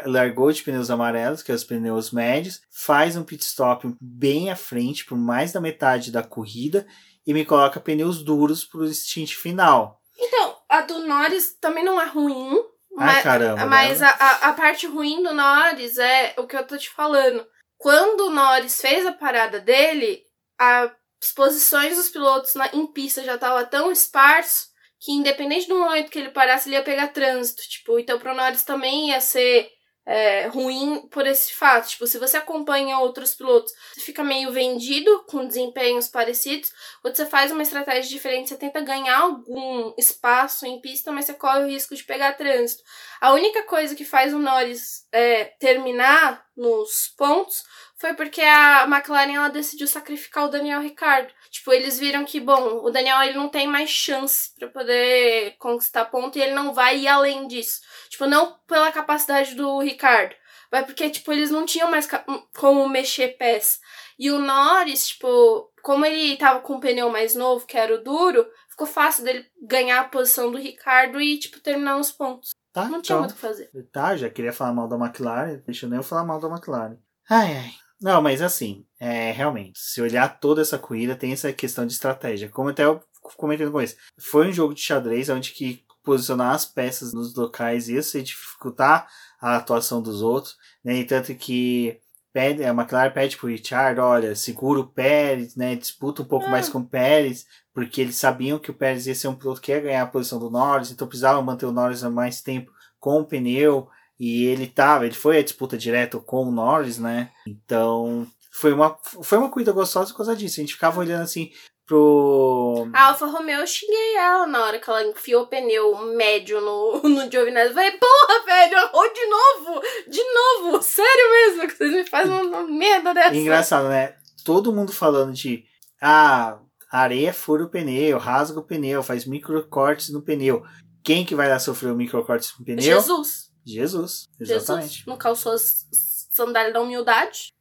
largou de pneus amarelos, que é os pneus médios, faz um pit stop bem à frente, por mais da metade da corrida, e me coloca pneus duros pro stint final. Então, a do Norris também não é ruim, Ai, mas, caramba. mas né? a, a, a parte ruim do Norris é o que eu tô te falando. Quando o Norris fez a parada dele, a- as posições dos pilotos na, em pista já tava tão esparso que independente do momento que ele parasse, ele ia pegar trânsito. Tipo, então pro Norris também ia ser é, ruim por esse fato. Tipo, se você acompanha outros pilotos, você fica meio vendido com desempenhos parecidos. Quando você faz uma estratégia diferente, você tenta ganhar algum espaço em pista, mas você corre o risco de pegar trânsito. A única coisa que faz o Norris é, terminar nos pontos foi porque a McLaren ela decidiu sacrificar o Daniel Ricardo. Tipo, eles viram que, bom, o Daniel ele não tem mais chance para poder conquistar ponto e ele não vai ir além disso. Tipo, não pela capacidade do Ricardo, mas porque, tipo, eles não tinham mais como mexer pés. E o Norris, tipo, como ele tava com um pneu mais novo, que era o duro, ficou fácil dele ganhar a posição do Ricardo e, tipo, terminar os pontos. Tá, não tinha então, muito o que fazer. Tá, já queria falar mal da McLaren, deixa eu nem falar mal da McLaren. Ai, ai. Não, mas assim, é, realmente, se olhar toda essa corrida, tem essa questão de estratégia. Como até eu comentei no começo, foi um jogo de xadrez onde que posicionar as peças nos locais ia se dificultar a atuação dos outros, né? E tanto que pede, a McLaren pede pro Richard, olha, segura o Pérez, né? Disputa um pouco mais com o Pérez, porque eles sabiam que o Pérez ia ser um piloto que ia ganhar a posição do Norris, então precisava manter o Norris há mais tempo com o pneu. E ele tava, ele foi a disputa direto com o Norris, né? Então, foi uma, foi uma corrida gostosa por causa disso. A gente ficava olhando assim pro. A Alfa Romeo, eu xinguei ela na hora que ela enfiou o pneu médio no, no Giovinazzi. Falei, porra, velho, errou de novo! De novo! Sério mesmo, que vocês me fazem uma merda dessa. Engraçado, né? Todo mundo falando de. Ah, areia fura o pneu, rasga o pneu, faz microcortes no pneu. Quem que vai lá sofrer o microcortes no pneu? Jesus. Jesus, exatamente. Jesus não calçou as sandálias da humildade.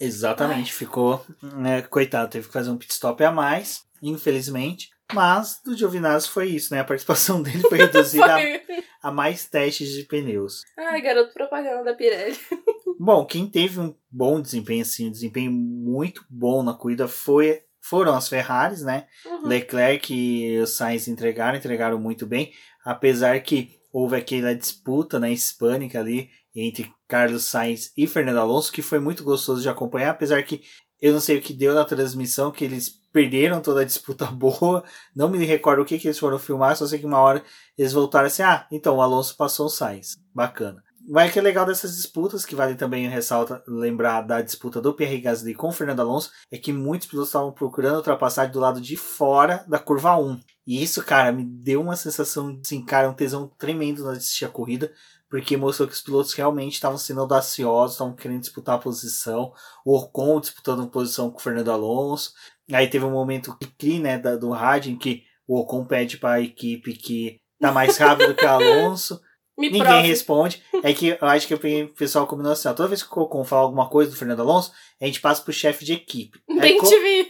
Exatamente, Ai. ficou. Né, coitado, teve que fazer um pit stop a mais, infelizmente. Mas do Giovinazzi foi isso, né? A participação dele foi reduzida foi. A, a, mais testes de pneus. Ai, garoto propaganda da Pirelli. Bom, quem teve um bom desempenho, assim, um desempenho muito bom na corrida foi, foram as Ferraris, né? Uhum. Leclerc e o Sainz entregaram, entregaram muito bem. Apesar que houve aquela disputa né, hispânica ali entre Carlos Sainz e Fernando Alonso, que foi muito gostoso de acompanhar, apesar que eu não sei o que deu na transmissão, que eles perderam toda a disputa boa, não me recordo o que, que eles foram filmar, só sei que uma hora eles voltaram assim, ah, então o Alonso passou o Sainz, bacana. Mas que é legal dessas disputas, que vale também ressalta lembrar da disputa do Pierre Gasly com o Fernando Alonso, é que muitos pilotos estavam procurando ultrapassar do lado de fora da curva 1. E isso, cara, me deu uma sensação de, assim, cara, um tesão tremendo na assistir a corrida, porque mostrou que os pilotos realmente estavam sendo audaciosos, estavam querendo disputar a posição. O Ocon disputando posição com o Fernando Alonso. Aí teve um momento que, né, do rádio em que o Ocon pede para a equipe que tá mais rápido que o Alonso. Me Ninguém prove. responde. É que eu acho que o pessoal combinou assim, ó, toda vez que o Ocon fala alguma coisa do Fernando Alonso, a gente passa pro chefe de equipe. Bem te vi.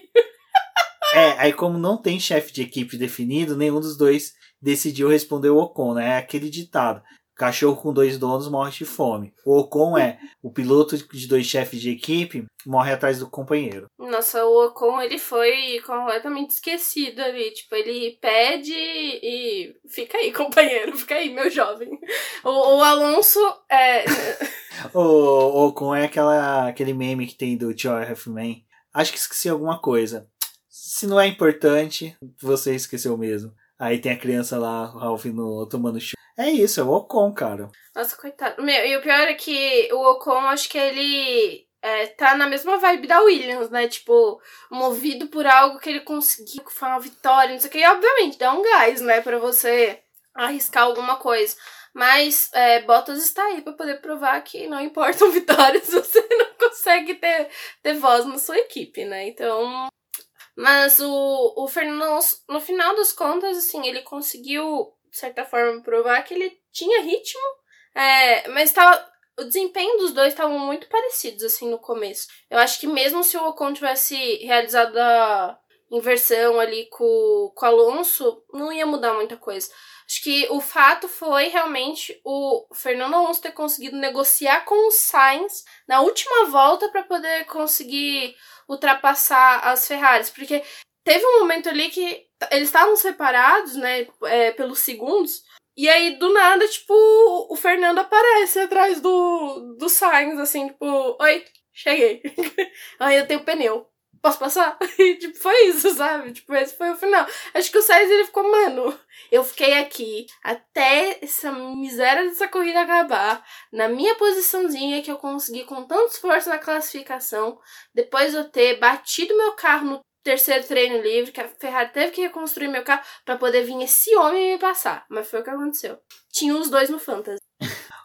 É, aí como não tem chefe de equipe definido, nenhum dos dois decidiu responder o Ocon, né? É aquele ditado. Cachorro com dois donos morre de fome. O Ocon é o piloto de dois chefes de equipe morre atrás do companheiro. Nossa, o Ocon ele foi completamente esquecido ali. Tipo, ele pede e fica aí, companheiro, fica aí, meu jovem. O, o Alonso é. o, o Ocon é aquela, aquele meme que tem do Tio Man. Acho que esqueci alguma coisa. Se não é importante, você esqueceu mesmo. Aí tem a criança lá, o Ralph, no, tomando chá. É isso, é o Ocon, cara. Nossa, coitado. Meu, e o pior é que o Ocon, acho que ele é, tá na mesma vibe da Williams, né? Tipo, movido por algo que ele conseguiu, foi uma vitória, não sei o que. E, obviamente, dá um gás, né? Pra você arriscar alguma coisa. Mas é, Bottas está aí para poder provar que não importam vitórias, você não consegue ter, ter voz na sua equipe, né? Então. Mas o, o Fernando, no final das contas, assim, ele conseguiu de certa forma, provar que ele tinha ritmo, é, mas tava, o desempenho dos dois estavam muito parecidos, assim, no começo. Eu acho que mesmo se o Ocon tivesse realizado a inversão ali com, com o Alonso, não ia mudar muita coisa. Acho que o fato foi realmente o Fernando Alonso ter conseguido negociar com o Sainz na última volta para poder conseguir ultrapassar as Ferraris, porque teve um momento ali que eles estavam separados, né, é, pelos segundos. E aí, do nada, tipo, o Fernando aparece atrás do, do Sainz, assim, tipo, oi, cheguei. aí eu tenho pneu. Posso passar? E, tipo, foi isso, sabe? Tipo, esse foi o final. Acho que o Sainz, ele ficou, mano, eu fiquei aqui até essa miséria dessa corrida acabar, na minha posiçãozinha que eu consegui com tanto esforço na classificação, depois de eu ter batido meu carro no terceiro treino livre, que a Ferrari teve que reconstruir meu carro para poder vir esse homem me passar. Mas foi o que aconteceu. Tinha os dois no Fantasy.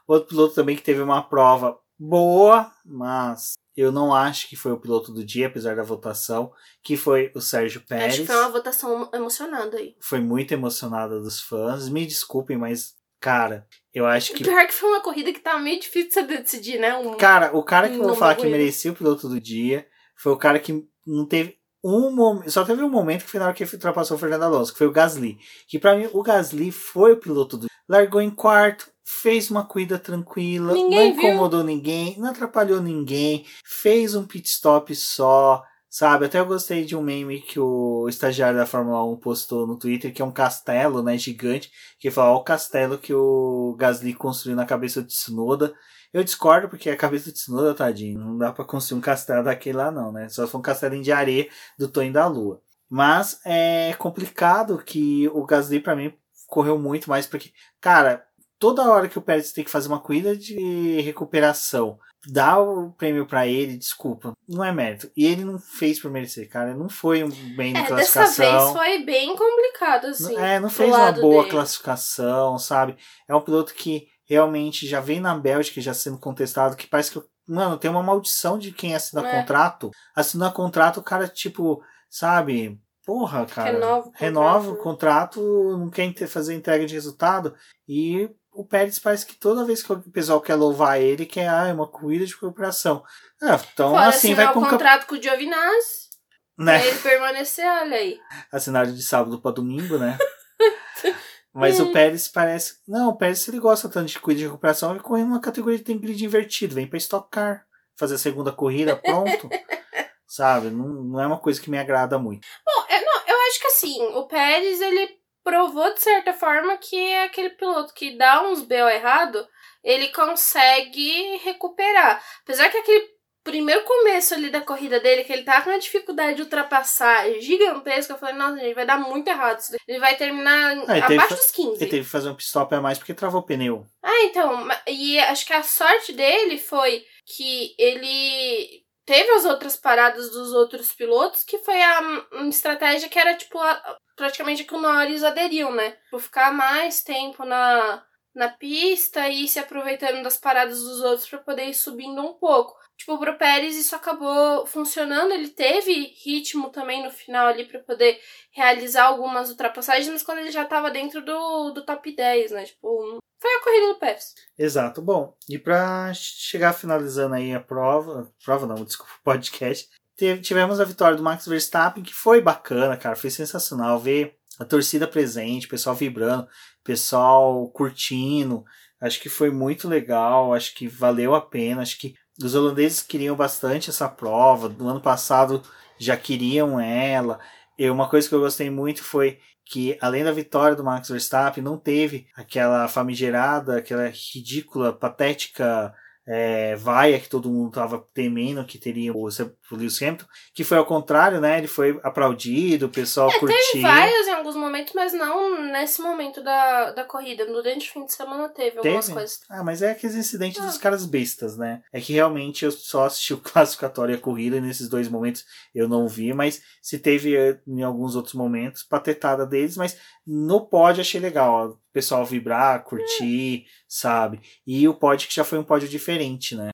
Outro piloto também que teve uma prova boa, mas eu não acho que foi o piloto do dia, apesar da votação, que foi o Sérgio Pérez. Acho que foi uma votação emocionada aí. Foi muito emocionada dos fãs. Me desculpem, mas, cara, eu acho que. Pior que foi uma corrida que tava meio difícil de decidir, né? Um... Cara, o cara que eu vou falar que merecia o piloto do dia foi o cara que não teve um momento. Só teve um momento que foi na hora que ultrapassou o Fernando Alonso, que foi o Gasly. Que para mim, o Gasly foi o piloto do. Largou em quarto, fez uma corrida tranquila, ninguém não incomodou viu. ninguém, não atrapalhou ninguém, fez um pit stop só, sabe? Até eu gostei de um meme que o estagiário da Fórmula 1 postou no Twitter, que é um castelo, né, gigante, que fala, ó, o castelo que o Gasly construiu na cabeça de Tsunoda. Eu discordo porque a cabeça de Tsunoda, tadinho, não dá para construir um castelo daquele lá não, né? Só se for um castelo de areia do Tonho da Lua. Mas é complicado que o Gasly para mim correu muito mais porque, cara, toda hora que o Pérez tem que fazer uma corrida de recuperação, dá o prêmio para ele, desculpa, não é mérito. E ele não fez por merecer, cara. Não foi um bem na é, classificação. Dessa vez foi bem complicado, assim. É, não fez uma boa dele. classificação, sabe? É um piloto que realmente já vem na Bélgica já sendo contestado, que parece que, mano, tem uma maldição de quem assina é. contrato. Assina contrato, o cara, tipo, sabe, porra, cara. Renova o contrato, renova o contrato não quer fazer entrega de resultado. E o Pérez parece que toda vez que o pessoal quer louvar ele, quer ah, é uma corrida de recuperação. Ah, então Fora assim vai com o contrato com o Giovinazzi. Né? Pra ele permanecer, olha aí. Assinado de sábado para domingo, né? Mas o Pérez parece. Não, o Pérez, se ele gosta tanto de corrida de recuperação, ele corre numa categoria que tem grid invertido. Vem pra Stock Car. Fazer a segunda corrida, pronto. Sabe? Não, não é uma coisa que me agrada muito. Bom, eu, não, eu acho que assim, o Pérez, ele provou de certa forma que é aquele piloto que dá uns BO errado, ele consegue recuperar. Apesar que aquele primeiro começo ali da corrida dele, que ele tá com uma dificuldade de ultrapassar gigantesca, eu falei, nossa, gente, vai dar muito errado. Ele vai terminar ah, abaixo dos 15. Ele teve que fazer um pit a mais porque travou o pneu. Ah, então, e acho que a sorte dele foi que ele teve as outras paradas dos outros pilotos, que foi a uma estratégia que era tipo a, praticamente que o Norris aderiu, né? Por ficar mais tempo na, na pista e se aproveitando das paradas dos outros para poder ir subindo um pouco. Tipo, pro Pérez isso acabou funcionando, ele teve ritmo também no final ali para poder realizar algumas ultrapassagens, mas quando ele já tava dentro do, do top 10, né? Tipo, foi a corrida do Pérez. Exato. Bom, e para chegar finalizando aí a prova, prova não, desculpa, podcast, tivemos a vitória do Max Verstappen, que foi bacana, cara, foi sensacional ver a torcida presente, o pessoal vibrando, o pessoal curtindo. Acho que foi muito legal, acho que valeu a pena, acho que os holandeses queriam bastante essa prova, no ano passado já queriam ela. E uma coisa que eu gostei muito foi que, além da vitória do Max Verstappen, não teve aquela famigerada, aquela ridícula, patética é, vaia que todo mundo estava temendo que teria o, o Lewis Hamilton, que foi ao contrário, né? Ele foi aplaudido, o pessoal é, curtiu. Teve vaias em alguns momentos, mas não nesse momento da, da corrida. Durante o fim de semana teve, teve? algumas coisas. Ah, mas é aqueles incidentes ah. dos caras bestas, né? É que realmente eu só assisti o classificatório e a corrida e nesses dois momentos eu não vi, mas se teve eh, em alguns outros momentos, patetada deles, mas no pódio achei legal, ó, pessoal vibrar, curtir, é. sabe? E o pódio que já foi um pódio diferente, né?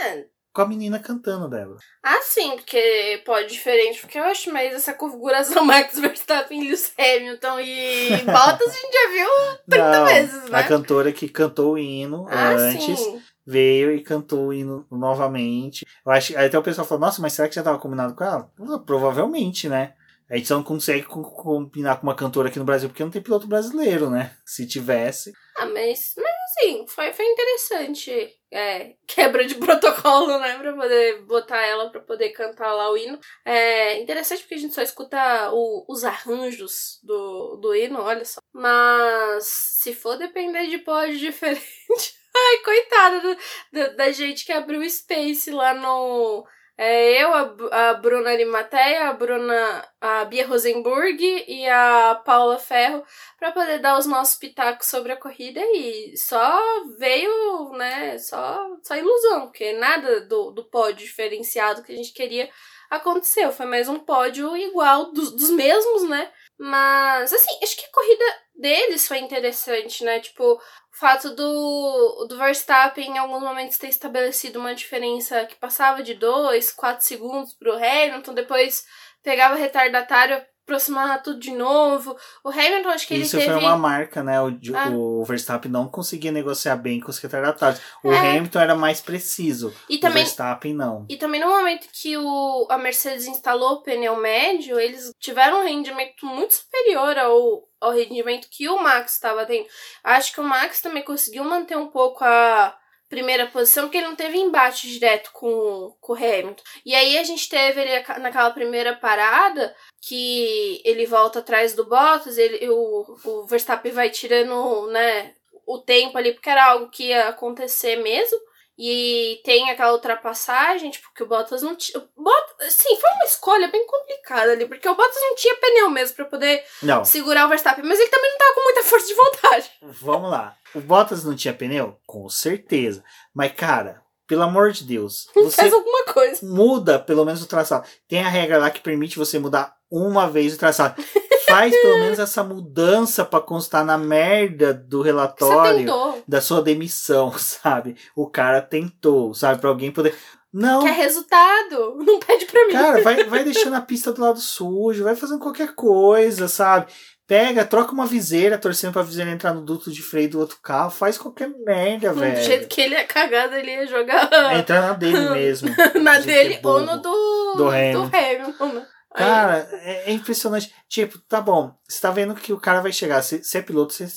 É. Com a menina cantando dela. Ah, sim, porque pódio diferente, porque eu acho mais essa configuração Max Verstappen, Lewis Hamilton e Bottas a gente já viu 30 Não, vezes, né? A cantora que cantou o hino ah, antes. Sim veio e cantou o hino novamente. Eu acho, aí até o pessoal falou, nossa, mas será que já estava combinado com ela? Provavelmente, né? A gente só não consegue combinar com uma cantora aqui no Brasil porque não tem piloto brasileiro, né? Se tivesse. Ah, mas, mas assim, foi, foi interessante. É, quebra de protocolo, né? Pra poder botar ela pra poder cantar lá o hino. É interessante porque a gente só escuta o, os arranjos do, do hino, olha só. Mas se for depender de pódio diferente. Ai, coitada da, da, da gente que abriu o Space lá no É eu, a, a Bruna Arimateia, a Bruna, a Bia Rosenburg e a Paula Ferro para poder dar os nossos pitacos sobre a corrida e só veio, né, só, só ilusão, porque nada do, do pódio diferenciado que a gente queria aconteceu. Foi mais um pódio igual dos, dos mesmos, né? Mas, assim, acho que a corrida deles foi interessante, né? Tipo, o fato do, do Verstappen em alguns momentos ter estabelecido uma diferença que passava de 2, 4 segundos pro Hamilton, depois pegava retardatário aproximar tudo de novo. O Hamilton, acho que Isso ele teve... foi uma marca, né? O, Ah. o Verstappen não conseguia negociar bem com os retardatários. O É. Hamilton era mais preciso. E O também Verstappen não. E também no momento que o, a Mercedes instalou o pneu médio, eles tiveram um rendimento muito superior ao, ao rendimento que o Max estava tendo. Acho que o Max também conseguiu manter um pouco a primeira posição, porque ele não teve embate direto com, com o Hamilton. E aí a gente teve ele naquela primeira parada que ele volta atrás do Bottas, ele, o, o Verstappen vai tirando, né, o tempo ali, porque era algo que ia acontecer mesmo. E tem aquela ultrapassagem, tipo, que o Bottas não tinha. Bottas, sim, foi uma escolha bem complicada ali, porque o Bottas não tinha pneu mesmo pra poder Não, segurar o Verstappen, mas ele também não tava com muita força de vontade. vamos lá. O Bottas não tinha pneu? Com certeza. Mas, cara, pelo amor de Deus, você Faz alguma coisa. muda pelo menos o traçado. Tem a regra lá que permite você mudar uma vez o traçado. Faz pelo menos essa mudança pra constar na merda do relatório da sua demissão, sabe? O cara tentou, sabe? Pra alguém poder. Não, Quer resultado. Não pede pra mim. cara, vai, vai deixando a pista do lado sujo, vai fazendo qualquer coisa, sabe? Pega, troca uma viseira, torcendo pra viseira entrar no duto de freio do outro carro, faz qualquer merda, do velho. jeito que ele é cagado, ele ia jogar Entrar na dele mesmo. na de dele ou no do, Do Hamilton. Hamilton, né? Cara, é, é impressionante. Tipo, tá bom, você tá vendo que o cara vai chegar. Você é piloto, você-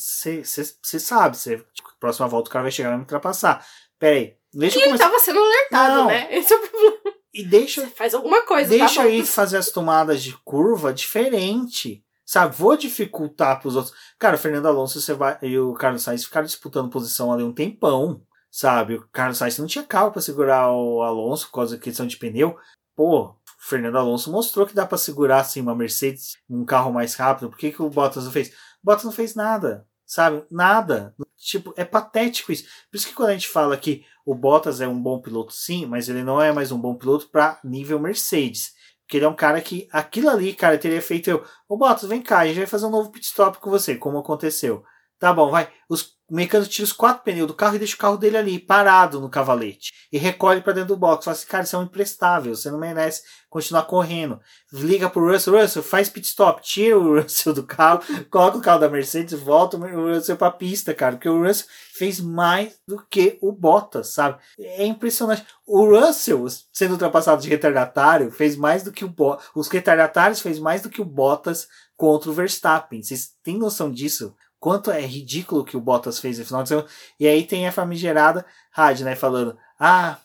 sabe. Você, tipo, próxima volta o cara vai chegar e vai me ultrapassar. Pera aí, deixa E eu ele tava sendo alertado, Não. né? Esse é o problema. E deixa, Você faz alguma coisa, deixa tá bom? ir fazer as tomadas de curva diferente. Sabe? Vou dificultar pros outros. Cara, o Fernando Alonso você vai, e o Carlos Sainz ficaram disputando posição ali um tempão. Sabe? O Carlos Sainz não tinha carro pra segurar o Alonso por causa da questão de pneu. Pô, Fernando Alonso mostrou que dá pra segurar assim uma Mercedes, um carro mais rápido. Por que, que o Bottas não fez? O Bottas não fez nada. Sabe? Nada. Tipo, é patético isso. Por isso que quando a gente fala que o Bottas é um bom piloto, sim, mas ele não é mais um bom piloto para nível Mercedes. Porque ele é um cara que aquilo ali, cara, teria feito eu. Ô Bottas, vem cá, a gente vai fazer um novo pit stop com você, como aconteceu. Tá bom, vai. Os mecânicos tiram os quatro pneus do carro e deixa o carro dele ali, parado no cavalete. E recolhe pra dentro do box. Fala assim, cara, isso é um imprestável, você não merece continuar correndo. Liga pro Russell, Russell, faz pit stop, tira o Russell do carro, coloca o carro da Mercedes, volta o Russell pra pista, cara. Porque o Russell fez mais do que o Bottas, sabe? É impressionante. O Russell, sendo ultrapassado de retardatário, fez mais do que o Bottas. Os retardatários fez mais do que o Bottas contra o Verstappen. Vocês têm noção disso? Quanto é ridículo que o Bottas fez no final de semana. E aí tem a famigerada rádio, né? Falando: Ah,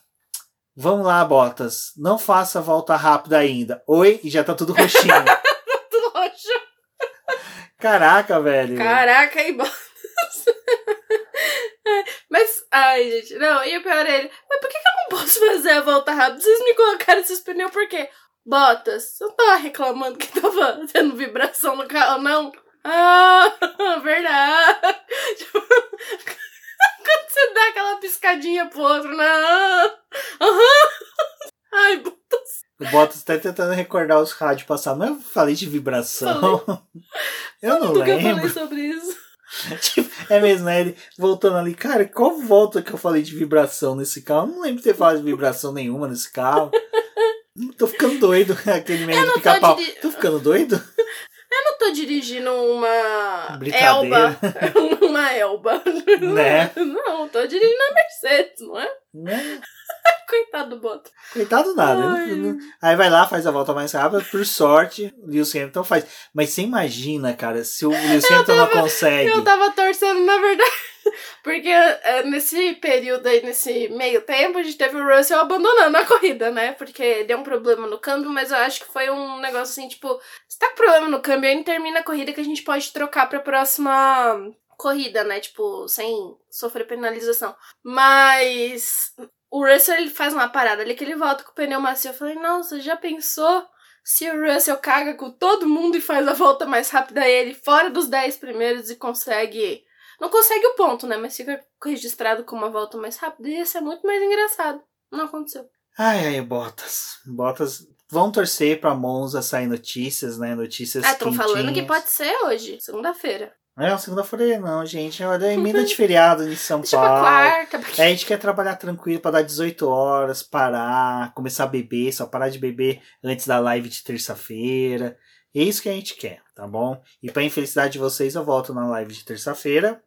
vamos lá, Bottas. Não faça a volta rápida ainda. Oi, e já tá tudo roxinho. Tudo roxo. Caraca, velho. Caraca, aí Bottas. Mas, ai, gente, não, e o pior é ele. Mas por que, que eu não posso fazer a volta rápida? Vocês me colocaram esses pneus por quê? Bottas, eu tava reclamando que tava tendo vibração no carro, não? Ah, verdade. Tipo, Quando você dá aquela piscadinha pro outro, não. Aham. Ai, Bottas. O Bottas tá tentando recordar os rádios passados. Mas eu falei de vibração. eu não Nunca lembro. falei sobre isso. Tipo, é mesmo, né? Ele voltando ali, cara, qual volta que eu falei de vibração nesse carro? Eu não lembro de ter falado de vibração nenhuma nesse carro. Tô ficando doido, aquele meio de pica-pau. Tô ficando doido? Eu não tô dirigindo uma. Elba. uma Elba. Né? Não, tô dirigindo a Mercedes, não é? Né? Coitado do Bottas. Coitado nada. Ai. Não- não- Aí vai lá, faz a volta mais rápida. Por sorte, o Lewis Hamilton faz. Mas você imagina, cara, se o Lewis Hamilton não consegue. Eu tava torcendo, na verdade. Porque é, nesse período aí, nesse meio tempo, a gente teve o Russell abandonando a corrida, né? Porque deu um problema no câmbio, mas eu acho que foi um negócio assim, tipo, se tá com problema no câmbio, aí termina a corrida que a gente pode trocar pra próxima corrida, né? Tipo, sem sofrer penalização. Mas o Russell ele faz uma parada ali que ele volta com o pneu macio. Eu falei, nossa, já pensou se o Russell caga com todo mundo e faz a volta mais rápida ele fora dos 10 primeiros e consegue. Não consegue o ponto, né? Mas fica registrado com uma volta mais rápida. Ia ser muito mais engraçado. Não aconteceu. Ai, ai, Bottas. Bottas. Vão torcer pra Monza sair notícias, né? Notícias. Ah, estão falando que pode ser hoje, segunda-feira. Não, segunda-feira não, gente. Olha, é emenda de feriado em São Deixa Paulo. quarta. Porque... É, a gente quer trabalhar tranquilo pra dar 18 horas, parar, começar a beber, só parar de beber antes da live de terça-feira. É isso que a gente quer, tá bom? E pra infelicidade de vocês, eu volto na live de terça-feira.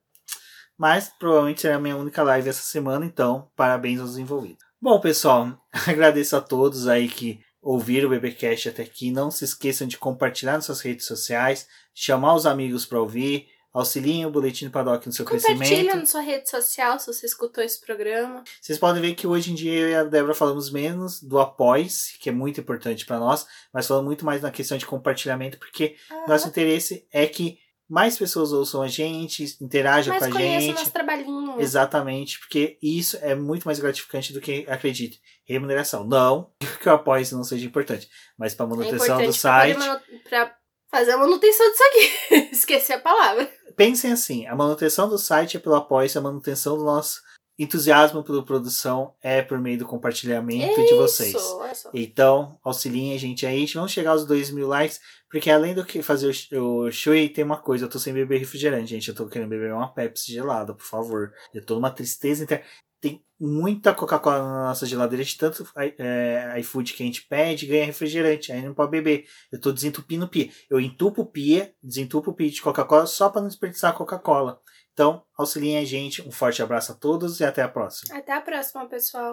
Mas provavelmente será a minha única live essa semana, então parabéns aos envolvidos. Bom, pessoal, agradeço a todos aí que ouviram o BBcast até aqui. Não se esqueçam de compartilhar nas suas redes sociais, chamar os amigos para ouvir, auxiliem o Boletim do Paddock no seu Compartilha crescimento. na sua rede social se você escutou esse programa. Vocês podem ver que hoje em dia eu e a Débora falamos menos do após, que é muito importante para nós, mas falamos muito mais na questão de compartilhamento, porque Aham. nosso interesse é que mais pessoas ouçam a gente, interajam Mas com a gente. nosso trabalhinho. Exatamente, porque isso é muito mais gratificante do que, acredite, remuneração. Não que o apoio não seja importante, mas para É manutenção do pra poder site. pra fazer a manutenção disso aqui. Esqueci a palavra. Pensem assim: a manutenção do site é pelo apoio, a manutenção do nosso entusiasmo pela produção é por meio do compartilhamento de vocês. Isso. Então, auxiliem a gente aí. Vamos chegar aos 2 mil likes. Porque além do que fazer o, o Shui, tem uma coisa. Eu tô sem beber refrigerante, gente. Eu tô querendo beber uma Pepsi gelada, por favor. Eu tô numa tristeza interna. Tem muita Coca-Cola na nossa geladeira de tanto é, iFood que a gente pede ganha refrigerante. Aí não pode beber. Eu tô desentupindo o pia. Eu entupo o pia, desentupo o pia de Coca-Cola só para não desperdiçar a Coca-Cola. Então, auxiliem a gente. Um forte abraço a todos e até a próxima. Até a próxima, pessoal.